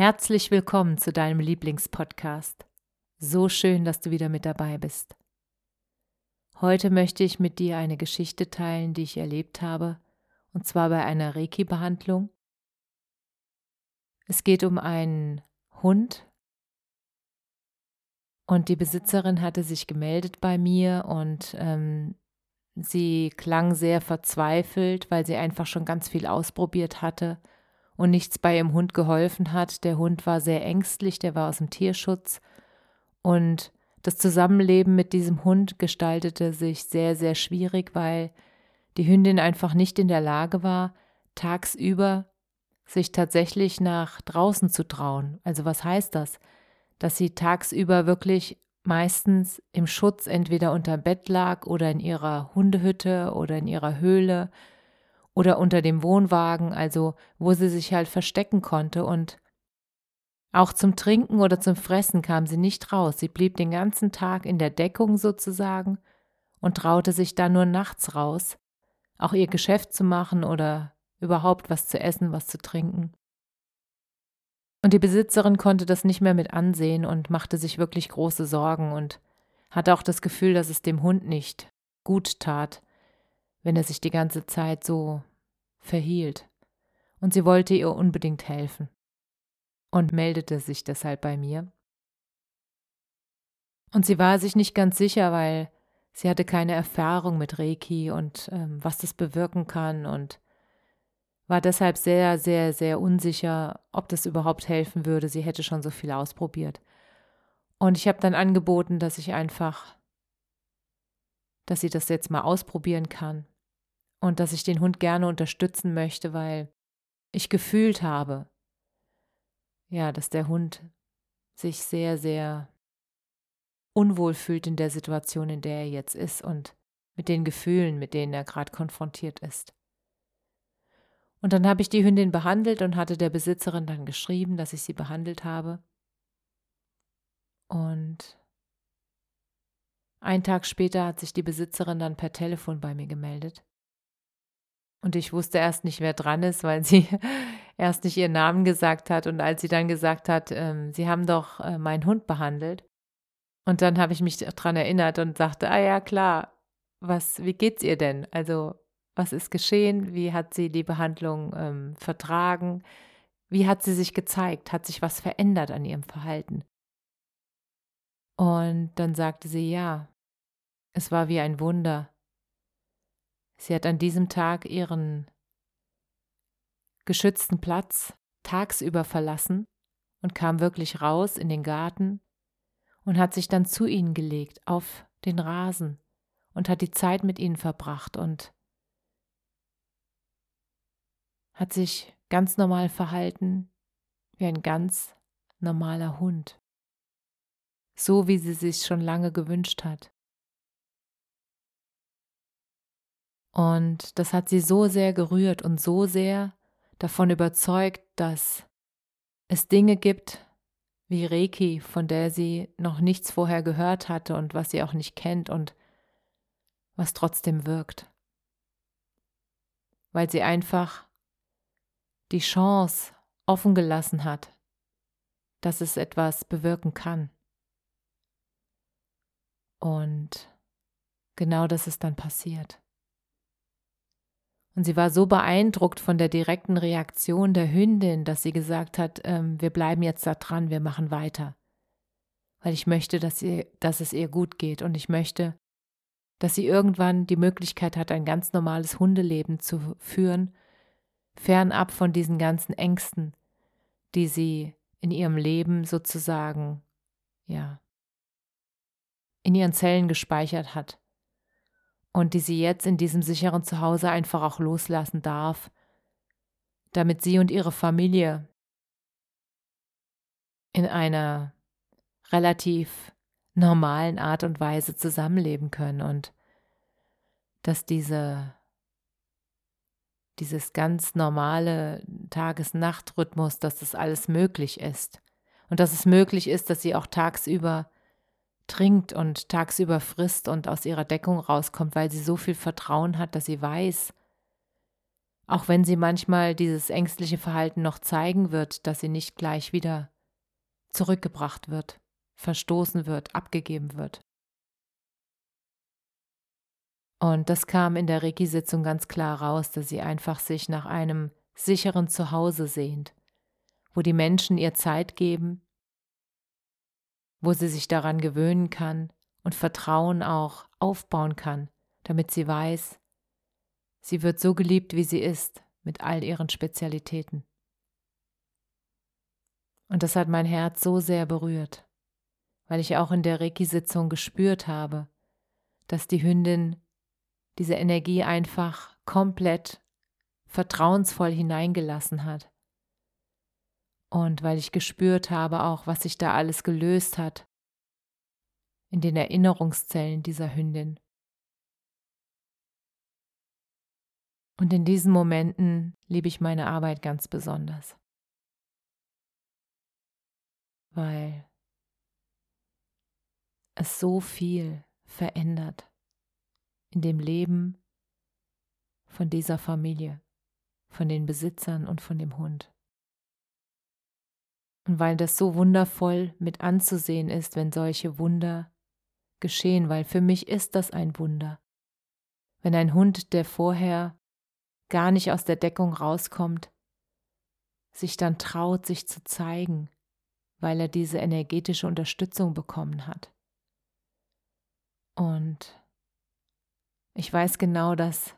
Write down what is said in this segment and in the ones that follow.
Herzlich willkommen zu deinem Lieblingspodcast. So schön, dass du wieder mit dabei bist. Heute möchte ich mit dir eine Geschichte teilen, die ich erlebt habe, und zwar bei einer Reiki-Behandlung. Es geht um einen Hund und die Besitzerin hatte sich gemeldet bei mir und ähm, sie klang sehr verzweifelt, weil sie einfach schon ganz viel ausprobiert hatte und nichts bei ihrem Hund geholfen hat. Der Hund war sehr ängstlich, der war aus dem Tierschutz und das Zusammenleben mit diesem Hund gestaltete sich sehr, sehr schwierig, weil die Hündin einfach nicht in der Lage war, tagsüber sich tatsächlich nach draußen zu trauen. Also was heißt das? Dass sie tagsüber wirklich meistens im Schutz entweder unter Bett lag oder in ihrer Hundehütte oder in ihrer Höhle oder unter dem Wohnwagen, also wo sie sich halt verstecken konnte und auch zum Trinken oder zum Fressen kam sie nicht raus. Sie blieb den ganzen Tag in der Deckung sozusagen und traute sich dann nur nachts raus, auch ihr Geschäft zu machen oder überhaupt was zu essen, was zu trinken. Und die Besitzerin konnte das nicht mehr mit ansehen und machte sich wirklich große Sorgen und hatte auch das Gefühl, dass es dem Hund nicht gut tat, wenn er sich die ganze Zeit so verhielt. Und sie wollte ihr unbedingt helfen und meldete sich deshalb bei mir. Und sie war sich nicht ganz sicher, weil sie hatte keine Erfahrung mit Reiki und ähm, was das bewirken kann und war deshalb sehr, sehr, sehr unsicher, ob das überhaupt helfen würde. Sie hätte schon so viel ausprobiert. Und ich habe dann angeboten, dass ich einfach, dass sie das jetzt mal ausprobieren kann und dass ich den Hund gerne unterstützen möchte, weil ich gefühlt habe, ja, dass der Hund sich sehr, sehr unwohl fühlt in der Situation, in der er jetzt ist und mit den Gefühlen, mit denen er gerade konfrontiert ist. Und dann habe ich die Hündin behandelt und hatte der Besitzerin dann geschrieben, dass ich sie behandelt habe. Und einen Tag später hat sich die Besitzerin dann per Telefon bei mir gemeldet. Und ich wusste erst nicht, wer dran ist, weil sie erst nicht ihren Namen gesagt hat. Und als sie dann gesagt hat, ähm, sie haben doch äh, meinen Hund behandelt. Und dann habe ich mich daran erinnert und sagte, ah ja, klar, was, wie geht's ihr denn? Also, was ist geschehen? Wie hat sie die Behandlung ähm, vertragen? Wie hat sie sich gezeigt? Hat sich was verändert an ihrem Verhalten? Und dann sagte sie, ja, es war wie ein Wunder. Sie hat an diesem Tag ihren geschützten Platz tagsüber verlassen und kam wirklich raus in den Garten und hat sich dann zu ihnen gelegt auf den Rasen und hat die Zeit mit ihnen verbracht und hat sich ganz normal verhalten wie ein ganz normaler Hund, so wie sie sich schon lange gewünscht hat. Und das hat sie so sehr gerührt und so sehr davon überzeugt, dass es Dinge gibt wie Reiki, von der sie noch nichts vorher gehört hatte und was sie auch nicht kennt und was trotzdem wirkt. Weil sie einfach die Chance offen gelassen hat, dass es etwas bewirken kann. Und genau das ist dann passiert. Und sie war so beeindruckt von der direkten Reaktion der Hündin, dass sie gesagt hat, ähm, wir bleiben jetzt da dran, wir machen weiter. Weil ich möchte, dass, ihr, dass es ihr gut geht und ich möchte, dass sie irgendwann die Möglichkeit hat, ein ganz normales Hundeleben zu führen, fernab von diesen ganzen Ängsten, die sie in ihrem Leben sozusagen, ja, in ihren Zellen gespeichert hat und die sie jetzt in diesem sicheren Zuhause einfach auch loslassen darf, damit sie und ihre Familie in einer relativ normalen Art und Weise zusammenleben können und dass diese dieses ganz normale Tages-Nacht-Rhythmus, dass das alles möglich ist. Und dass es möglich ist, dass sie auch tagsüber trinkt und tagsüber frisst und aus ihrer Deckung rauskommt, weil sie so viel Vertrauen hat, dass sie weiß, auch wenn sie manchmal dieses ängstliche Verhalten noch zeigen wird, dass sie nicht gleich wieder zurückgebracht wird, verstoßen wird, abgegeben wird. Und das kam in der Reiki-Sitzung ganz klar raus, dass sie einfach sich nach einem sicheren Zuhause sehnt, wo die Menschen ihr Zeit geben, wo sie sich daran gewöhnen kann und Vertrauen auch aufbauen kann, damit sie weiß, sie wird so geliebt, wie sie ist, mit all ihren Spezialitäten. Und das hat mein Herz so sehr berührt, weil ich auch in der Reiki-Sitzung gespürt habe, dass die Hündin diese Energie einfach komplett vertrauensvoll hineingelassen hat und weil ich gespürt habe auch, was sich da alles gelöst hat in den Erinnerungszellen dieser Hündin. Und in diesen Momenten liebe ich meine Arbeit ganz besonders, weil es so viel verändert in dem Leben von dieser Familie, von den Besitzern und von dem Hund. Und weil das so wundervoll mit anzusehen ist, wenn solche Wunder geschehen, weil für mich ist das ein Wunder. Wenn ein Hund, der vorher gar nicht aus der Deckung rauskommt, sich dann traut, sich zu zeigen, weil er diese energetische Unterstützung bekommen hat. Und ich weiß genau, dass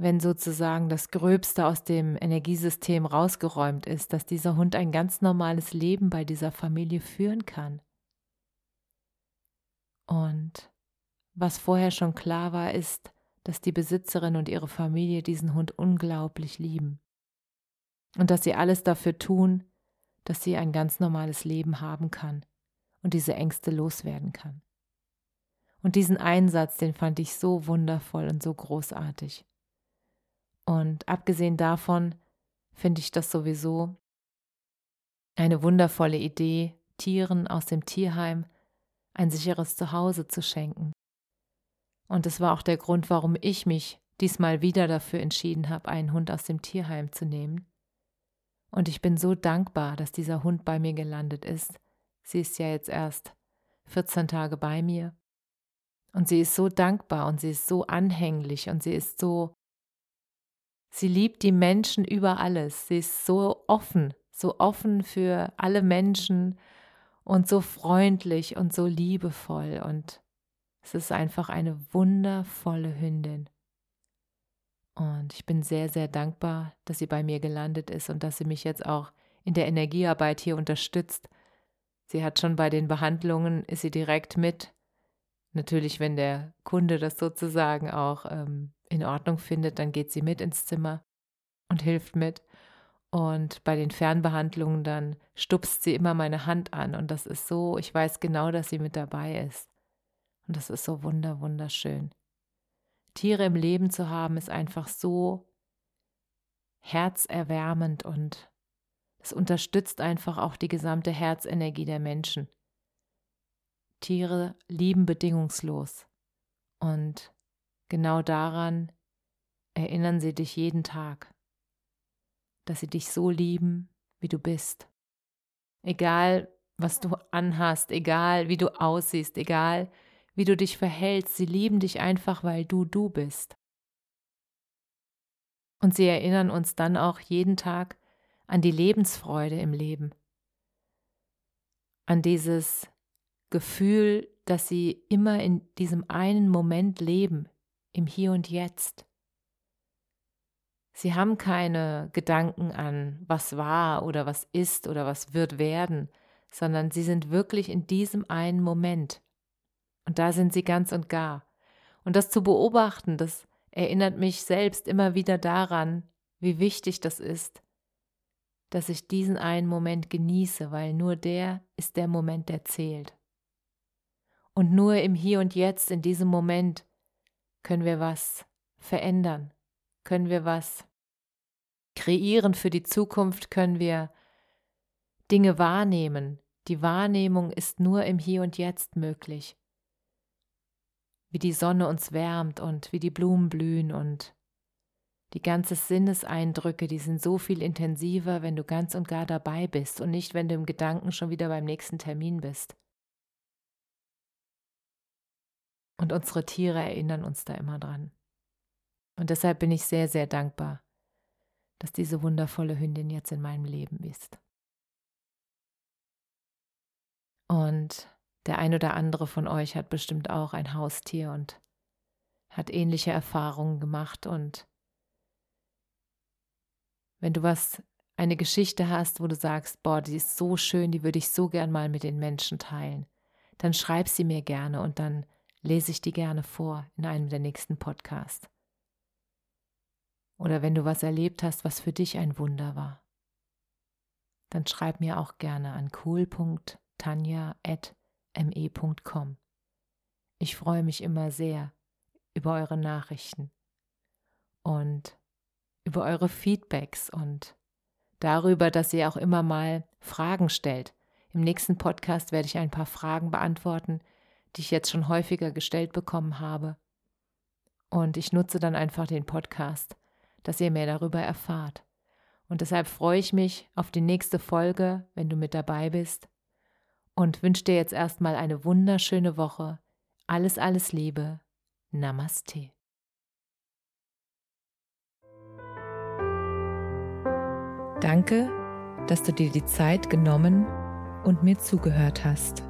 wenn sozusagen das Gröbste aus dem Energiesystem rausgeräumt ist, dass dieser Hund ein ganz normales Leben bei dieser Familie führen kann. Und was vorher schon klar war, ist, dass die Besitzerin und ihre Familie diesen Hund unglaublich lieben. Und dass sie alles dafür tun, dass sie ein ganz normales Leben haben kann und diese Ängste loswerden kann. Und diesen Einsatz, den fand ich so wundervoll und so großartig. Und abgesehen davon finde ich das sowieso eine wundervolle Idee, Tieren aus dem Tierheim ein sicheres Zuhause zu schenken. Und es war auch der Grund, warum ich mich diesmal wieder dafür entschieden habe, einen Hund aus dem Tierheim zu nehmen. Und ich bin so dankbar, dass dieser Hund bei mir gelandet ist. Sie ist ja jetzt erst 14 Tage bei mir. Und sie ist so dankbar und sie ist so anhänglich und sie ist so Sie liebt die Menschen über alles. Sie ist so offen, so offen für alle Menschen und so freundlich und so liebevoll. Und es ist einfach eine wundervolle Hündin. Und ich bin sehr, sehr dankbar, dass sie bei mir gelandet ist und dass sie mich jetzt auch in der Energiearbeit hier unterstützt. Sie hat schon bei den Behandlungen, ist sie direkt mit. Natürlich, wenn der Kunde das sozusagen auch ähm, in Ordnung findet, dann geht sie mit ins Zimmer und hilft mit. Und bei den Fernbehandlungen dann stupst sie immer meine Hand an. Und das ist so, ich weiß genau, dass sie mit dabei ist. Und das ist so wunder, wunderschön. Tiere im Leben zu haben, ist einfach so herzerwärmend und es unterstützt einfach auch die gesamte Herzenergie der Menschen. Tiere lieben bedingungslos. Und Genau daran erinnern sie dich jeden Tag, dass sie dich so lieben, wie du bist. Egal, was du anhast, egal, wie du aussiehst, egal, wie du dich verhältst, sie lieben dich einfach, weil du du bist. Und sie erinnern uns dann auch jeden Tag an die Lebensfreude im Leben, an dieses Gefühl, dass sie immer in diesem einen Moment leben, im Hier und Jetzt. Sie haben keine Gedanken an, was war oder was ist oder was wird werden, sondern sie sind wirklich in diesem einen Moment. Und da sind sie ganz und gar. Und das zu beobachten, das erinnert mich selbst immer wieder daran, wie wichtig das ist, dass ich diesen einen Moment genieße, weil nur der ist der Moment, der zählt. Und nur im Hier und Jetzt, in diesem Moment, können wir was verändern, können wir was kreieren für die Zukunft, können wir Dinge wahrnehmen. Die Wahrnehmung ist nur im Hier und Jetzt möglich. Wie die Sonne uns wärmt und wie die Blumen blühen und die ganzen Sinneseindrücke, die sind so viel intensiver, wenn du ganz und gar dabei bist und nicht, wenn du im Gedanken schon wieder beim nächsten Termin bist. Und unsere Tiere erinnern uns da immer dran. Und deshalb bin ich sehr, sehr dankbar, dass diese wundervolle Hündin jetzt in meinem Leben ist. Und der ein oder andere von euch hat bestimmt auch ein Haustier und hat ähnliche Erfahrungen gemacht und wenn du was, eine Geschichte hast, wo du sagst, boah, die ist so schön, die würde ich so gern mal mit den Menschen teilen, dann schreib sie mir gerne und dann lese ich die gerne vor in einem der nächsten Podcasts. Oder wenn du was erlebt hast, was für dich ein Wunder war, dann schreib mir auch gerne an cool.tanja.me.com. Ich freue mich immer sehr über eure Nachrichten und über eure Feedbacks und darüber, dass ihr auch immer mal Fragen stellt. Im nächsten Podcast werde ich ein paar Fragen beantworten, die ich jetzt schon häufiger gestellt bekommen habe. Und ich nutze dann einfach den Podcast, dass ihr mehr darüber erfahrt. Und deshalb freue ich mich auf die nächste Folge, wenn du mit dabei bist. Und wünsche dir jetzt erstmal eine wunderschöne Woche. Alles, alles Liebe. Namaste. Danke, dass du dir die Zeit genommen und mir zugehört hast.